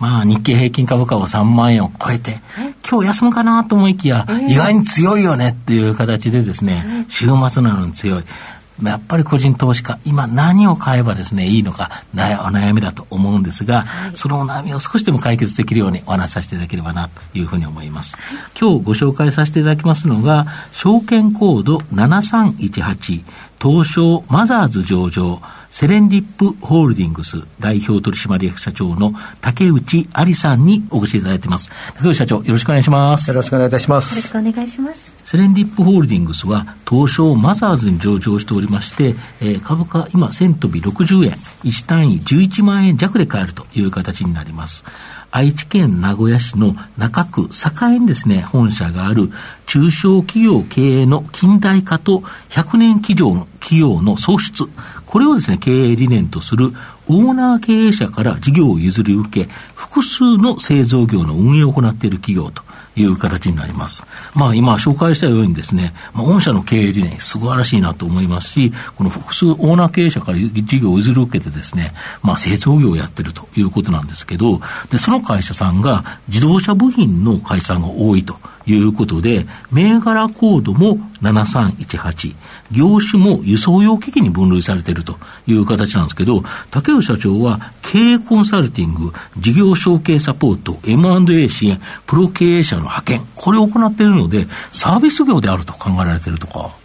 まあ、日経平均株価を3万円を超えて、今日休むかなと思いきや、意外に強いよねっていう形でですね、週末なのに強い。やっぱり個人投資家、今何を買えばですね、いいのか、お悩みだと思うんですが、はい、そのお悩みを少しでも解決できるようにお話しさせていただければなというふうに思います。今日ご紹介させていただきますのが、証券コード7318、東証マザーズ上場、セレンディップホールディングス代表取締役社長の竹内有さんにお越しいただいています。竹内社長、よろしくお願いします。よろしくお願いいたします。よろしくお願いします。セレンディップホールディングスは東証マザーズに上場しておりまして、えー、株価今1000飛び60円、1単位11万円弱で買えるという形になります。愛知県名古屋市の中区栄にですね、本社がある中小企業経営の近代化と100年企業の企業の創出、これをですね、経営理念とするオーナー経営者から事業を譲り受け、複数の製造業の運営を行っている企業と。いう形になります。まあ今紹介したようにですね、まあ、御社の経営理念素晴らしいなと思いますし、この複数オーナー経営者から事業を譲り受けてですね、まあ製造業をやってるということなんですけど、で、その会社さんが自動車部品の会社さんが多いということで、銘柄コードも7318、業種も輸送用機器に分類されているという形なんですけど、竹内社長は経営コンサルティング、事業承継サポート、M&A 支援、プロ経営者の派遣、これを行っているので、サービス業であると考えられているとか。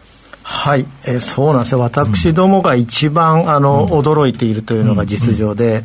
はい、えー、そうなんですよ、私どもが一番、あの、驚いているというのが実情で、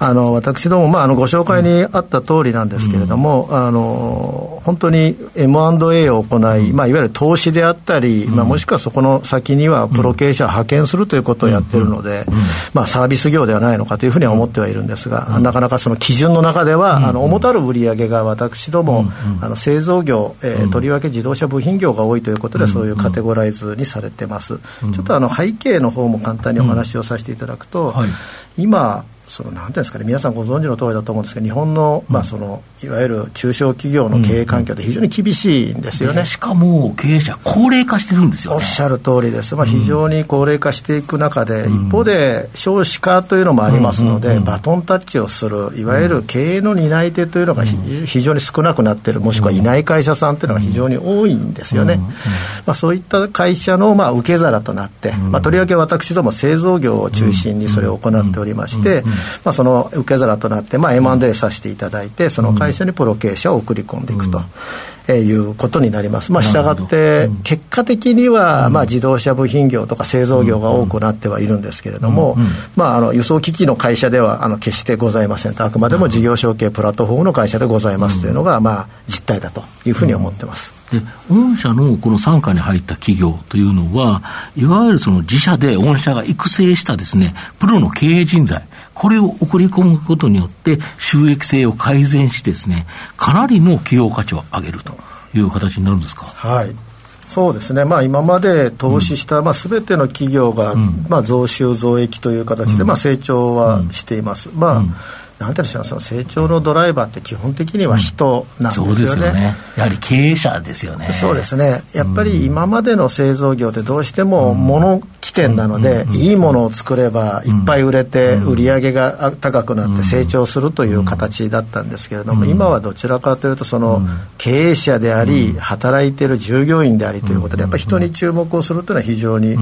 あの私ども、まあ、あのご紹介にあった通りなんですけれども、あの本当に M&A を行い、まあ、いわゆる投資であったり、まあ、もしくはそこの先にはプロ経営者を派遣するということをやってるので、まあ、サービス業ではないのかというふうには思ってはいるんですが、なかなかその基準の中では、あの主たる売上が私ども、あの製造業、えー、とりわけ自動車部品業が多いということで、そういうカテゴライズにされてます、うん、ちょっとあの背景の方も簡単にお話をさせていただくと、うんはい、今そのなんていうんですかね皆さんご存知の通りだと思うんですけど日本の,、まあそのいわゆる中小企業の経営環境って非常に厳しいんですよね、しかも経営者高齢化してるんですよ、ね、おっしゃる通りです、まあ、非常に高齢化していく中で、一方で少子化というのもありますので、バトンタッチをするいわゆる経営の担い手というのが非常に少なくなっているもしくはいない会社さんというのが非常に多いんですよね、まあ、そういった会社のまあ受け皿となって、まあ、とりわけ私ども製造業を中心にそれを行っておりまして、まあ、その受け皿となって、まあ、M&A させていただいて、その会社にプロ経営者を送り込んでいくと。えー、いうことになります。まあ、したがって、結果的には、まあ、自動車部品業とか製造業が多くなってはいるんですけれども、まあ、あの輸送機器の会社ではあの決してございませんと、あくまでも事業承継プラットフォームの会社でございますというのが、まあ、実態だというふうに思ってます。で、御社のこの傘下に入った企業というのは、いわゆるその自社で御社が育成したですね、プロの経営人材、これを送り込むことによって、収益性を改善してですね、かなりの企業価値を上げるという形になるんですか？はい。そうですね、まあ、今まで投資した、うんまあ、全ての企業が、うん、まあ、増収増益という形で、まあ、成長はしています。まあなんていうんでしょうその成長のドライバーって基本的には人なんですよね、うん、そうですよね。やはり経営者ですよね。そうですね。やっぱり今までの製造業ってどうしても物起点なので、いいものを作ればいっぱい売れて、売り上げが高くなって成長するという形だったんですけれども、今はどちらかというとその経営者であり、働いている従業員でありということでやっぱり人に注目をするというのは非常に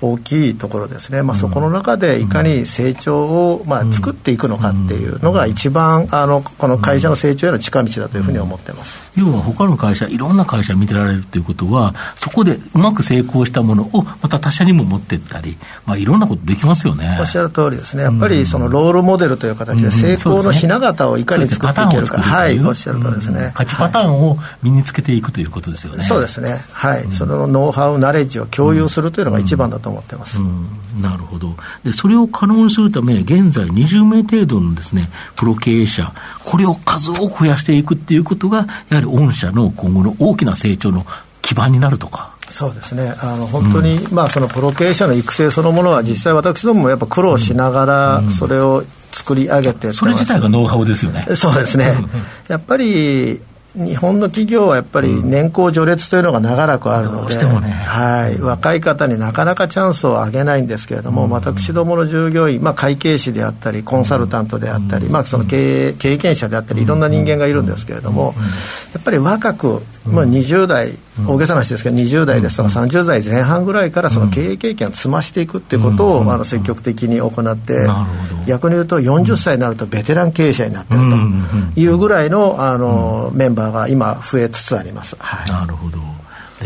大きいところですね、まあ、そこの中でいかに成長をまあ作っていくのかっていうのが一番あのこの会社の成長への近道だというふうに思ってます、うん、要は他の会社いろんな会社見てられるということはそこでうまく成功したものをまた他社にも持っていったり、まあ、いろんなことできますよね。おっしゃる通りですね。やっぱりそのロールモデルという形で成功のひな形をいかに作っていけるか、はい。おっしゃる通りですね、勝ちパターンを身につけていくということですよね、そうですね。はい、そのノウハウナレッジを共有するというのが一番だと思ってます、なるほど。でそれを可能にするため現在20名程度のですねね、プロ経営者、これを数多く増やしていくっていうことが、やはり御社の今後の大きな成長の基盤になるとか。そうですね。あの本当に、うん、まあ、そのプロ経営者の育成そのものは、実際、私どももやっぱ苦労しながら、それを作り上げて、それ自体がノウハウですよね。そうですね。やっぱり日本の企業はやっぱり年功序列というのが長らくあるので、うんね、はい、若い方になかなかチャンスをあげないんですけれども、うん、私どもの従業員、まあ、会計士であったり、コンサルタントであったり、うん、まあ、その経営経験者であったり、いろんな人間がいるんですけれども、やっぱり若く、まあ、20代、大げさな話ですけど、20代ですとか30代前半ぐらいからその経営経験を積ましていくっていうことを、あの積極的に行って、逆に言うと40歳になるとベテラン経営者になってるというぐらいのあのメンバーが今、増えつつあります。はい、なるほど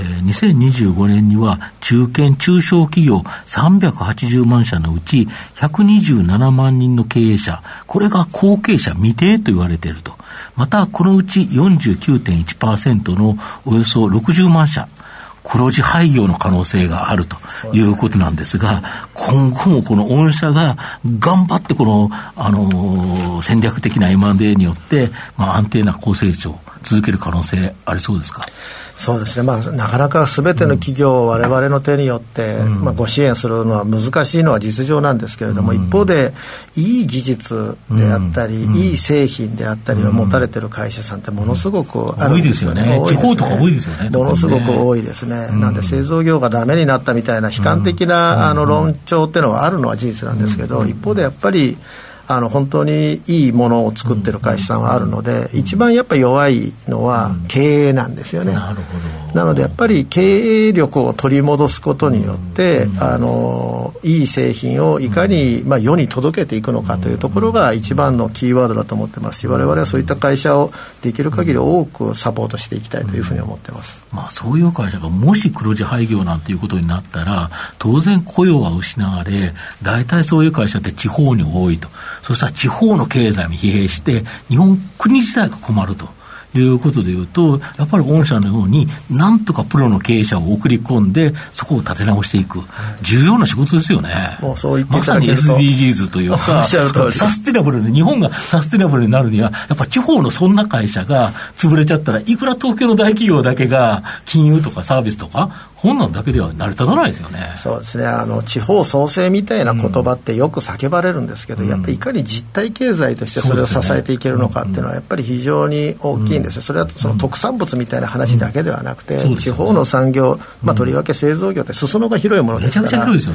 2025年には中堅・中小企業380万社のうち127万人の経営者、これが後継者未定と言われていると。また、このうち49.1%のおよそ60万社、黒字廃業の可能性があるということなんですが、今後もこの御社が頑張ってこの、あのー、戦略的な M&A によって、まあ、安定な高成長、続ける可能性ありそうですか？そうですね、まあ、なかなかすべての企業をわれわれの手によって、うん、まあ、ご支援するのは難しいのは実情なんですけれども、うん、一方で、いい技術であったり、うん、いい製品であったりを持たれてる会社さんってものすごくあるんですよね、ね、地方とか多いですよね、ものすごく多いですね、なんで製造業がだめになったみたいな悲観的な、あの論調っていうのはあるのは事実なんですけど、一方でやっぱり、あの本当にいいものを作ってる会社さんはあるので、一番やっぱり弱いのは経営なんですよね。なるほど。なのでやっぱり経営力を取り戻すことによって、あのいい製品をいかに、まあ、世に届けていくのかというところが一番のキーワードだと思ってますし我々はそういった会社をできる限り多くサポートしていきたいというふうに思ってます、まあ、そういう会社がもし黒字廃業なんていうことになったら当然雇用は失われ大体そういう会社って地方に多いとそしたら地方の経済も疲弊して日本国自体が困ると。いうことでいうと、やっぱり御社のように、なんとかプロの経営者を送り込んで、そこを立て直していく、重要な仕事ですよね。もうそう言ってまさに SDGs というか、サステナブルで、日本がサステナブルになるには、やっぱ地方のそんな会社が潰れちゃったらいくら東京の大企業だけが金融とかサービスとか、だけでは成り立たないですよね。そうですね。あの地方創生みたいな言葉ってよく叫ばれるんですけど、うん、やっぱりいかに実体経済としてそれを支えていけるのかっていうのはやっぱり非常に大きいんですよ。それはその特産物みたいな話だけではなくて、うん、地方の産業、まあとりわけ製造業って裾野が広いものですから、ね、や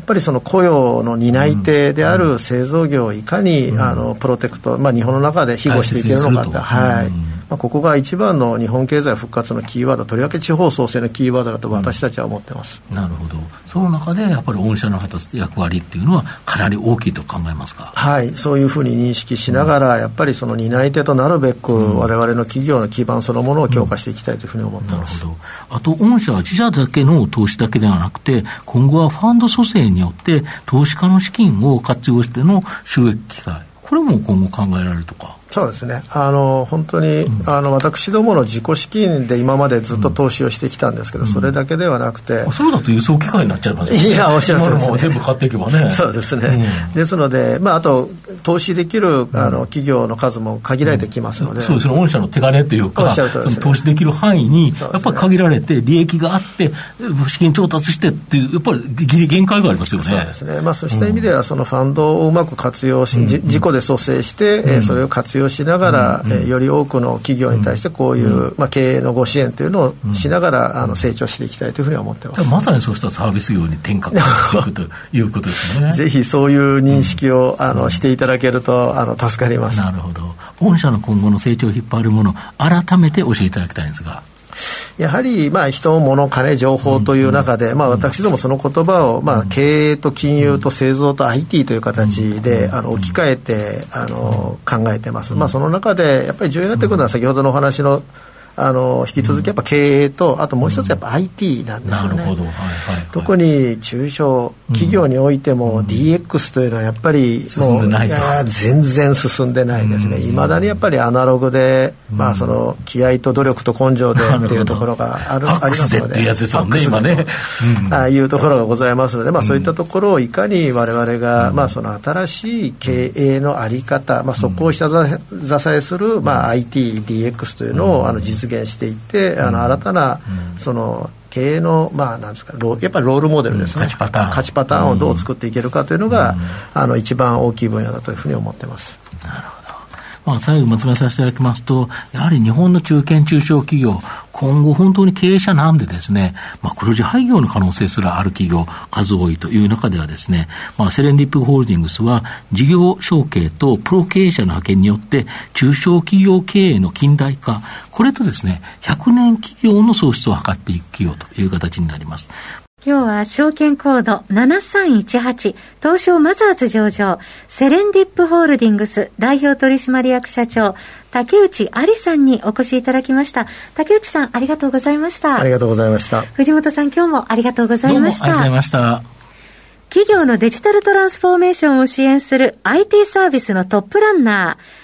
っぱりその雇用の担い手である製造業をいかに、あのプロテクト、まあ日本の中で庇護していけるのかって、はい。まあ、ここが一番の日本経済復活のキーワード、とりわけ地方創生のキーワードだと私たちは思ってます、うん、なるほど、その中でやっぱり御社の果たす役割っていうのは、かなり大きいと考えますか？はい。そういうふうに認識しながら、うん、やっぱりその担い手となるべく、われわれの企業の基盤そのものを強化していきたいというふうに思ってます、うん、あと、御社は自社だけの投資だけではなくて、今後はファンド蘇生によって、投資家の資金を活用しての収益機会、これも今後考えられるとか。そうですね。あの本当に、うん、あの私どもの自己資金で今までずっと投資をしてきたんですけど、うん、それだけではなくて、そうだと輸送機会になっちゃいますね。いやおっしゃるとりです、ね、全部買っていけばね。そうですね、うん、ですので、まあ、あと投資できるあの企業の数も限られてきますので、そうですね。御社の手金というか、ね、投資できる範囲にやっぱり限られて利益があって資金調達してっていうやっぱり限界がありますよね。そうですね、まあ、そうした意味では、そのファンドをうまく活用し、自己で蘇生して、えー、それを活用しながら、えー、より多くの企業に対してこういう、まあ、経営のご支援というのをしながら、あの成長していきたいというふうに思ってます。まさにそうしたサービス業に転換していくと いうことですね。ぜひそういう認識を、あのしていただけるとあの助かります。なるほど。御社の今後の成長を引っ張るもの改めて教えていただきたいんですがやはり、まあ、人、物、金、情報という中で、まあ、私どもその言葉を、まあ、経営と金融と製造と IT という形で、あの置き換えてあの考えてます。まあ、その中で、やっぱり重要になってくるのは、先ほどのお話のあの引き続きやっぱ経営と、あともう一つやっぱ IT なんですよね、はいはい、特に中小企業においても DX というのはやっぱりもういや全然進んでないですね。いまだにやっぱりアナログで、まあその気合と努力と根性でっていうところがあるありますのででっていうやつですもんね今ね、ああいうところがございますので、まあ、そういったところをいかに我々が、まあ、その新しい経営の在り方、まあ、そこを下支えする、まあ、IT、DX というのをあの実現していって、あの新たなその経営の、まあ、なんですかやっぱりロールモデルですね、勝ちパターン。勝ちパターンをどう作っていけるかというのが、あの一番大きい分野だというふうに思ってます。なるほど。まあ、最後まとめさせていただきますと、やはり日本の中堅中小企業、今後本当に経営者なんでですね、まあ、黒字廃業の可能性すらある企業、数多いという中ではですね、まあ、セレンディップホールディングスは、事業承継とプロ経営者の派遣によって、中小企業経営の近代化、これとですね、100年企業の創出を図っていく企業という形になります。今日は証券コード7318東証マザーズ上場セレンディップホールディングス代表取締役社長竹内有さんにお越しいただきました。竹内さんありがとうございました。ありがとうございました。藤本さん今日もありがとうございました。ありがとうございました。企業のデジタルトランスフォーメーションを支援する IT サービスのトップランナー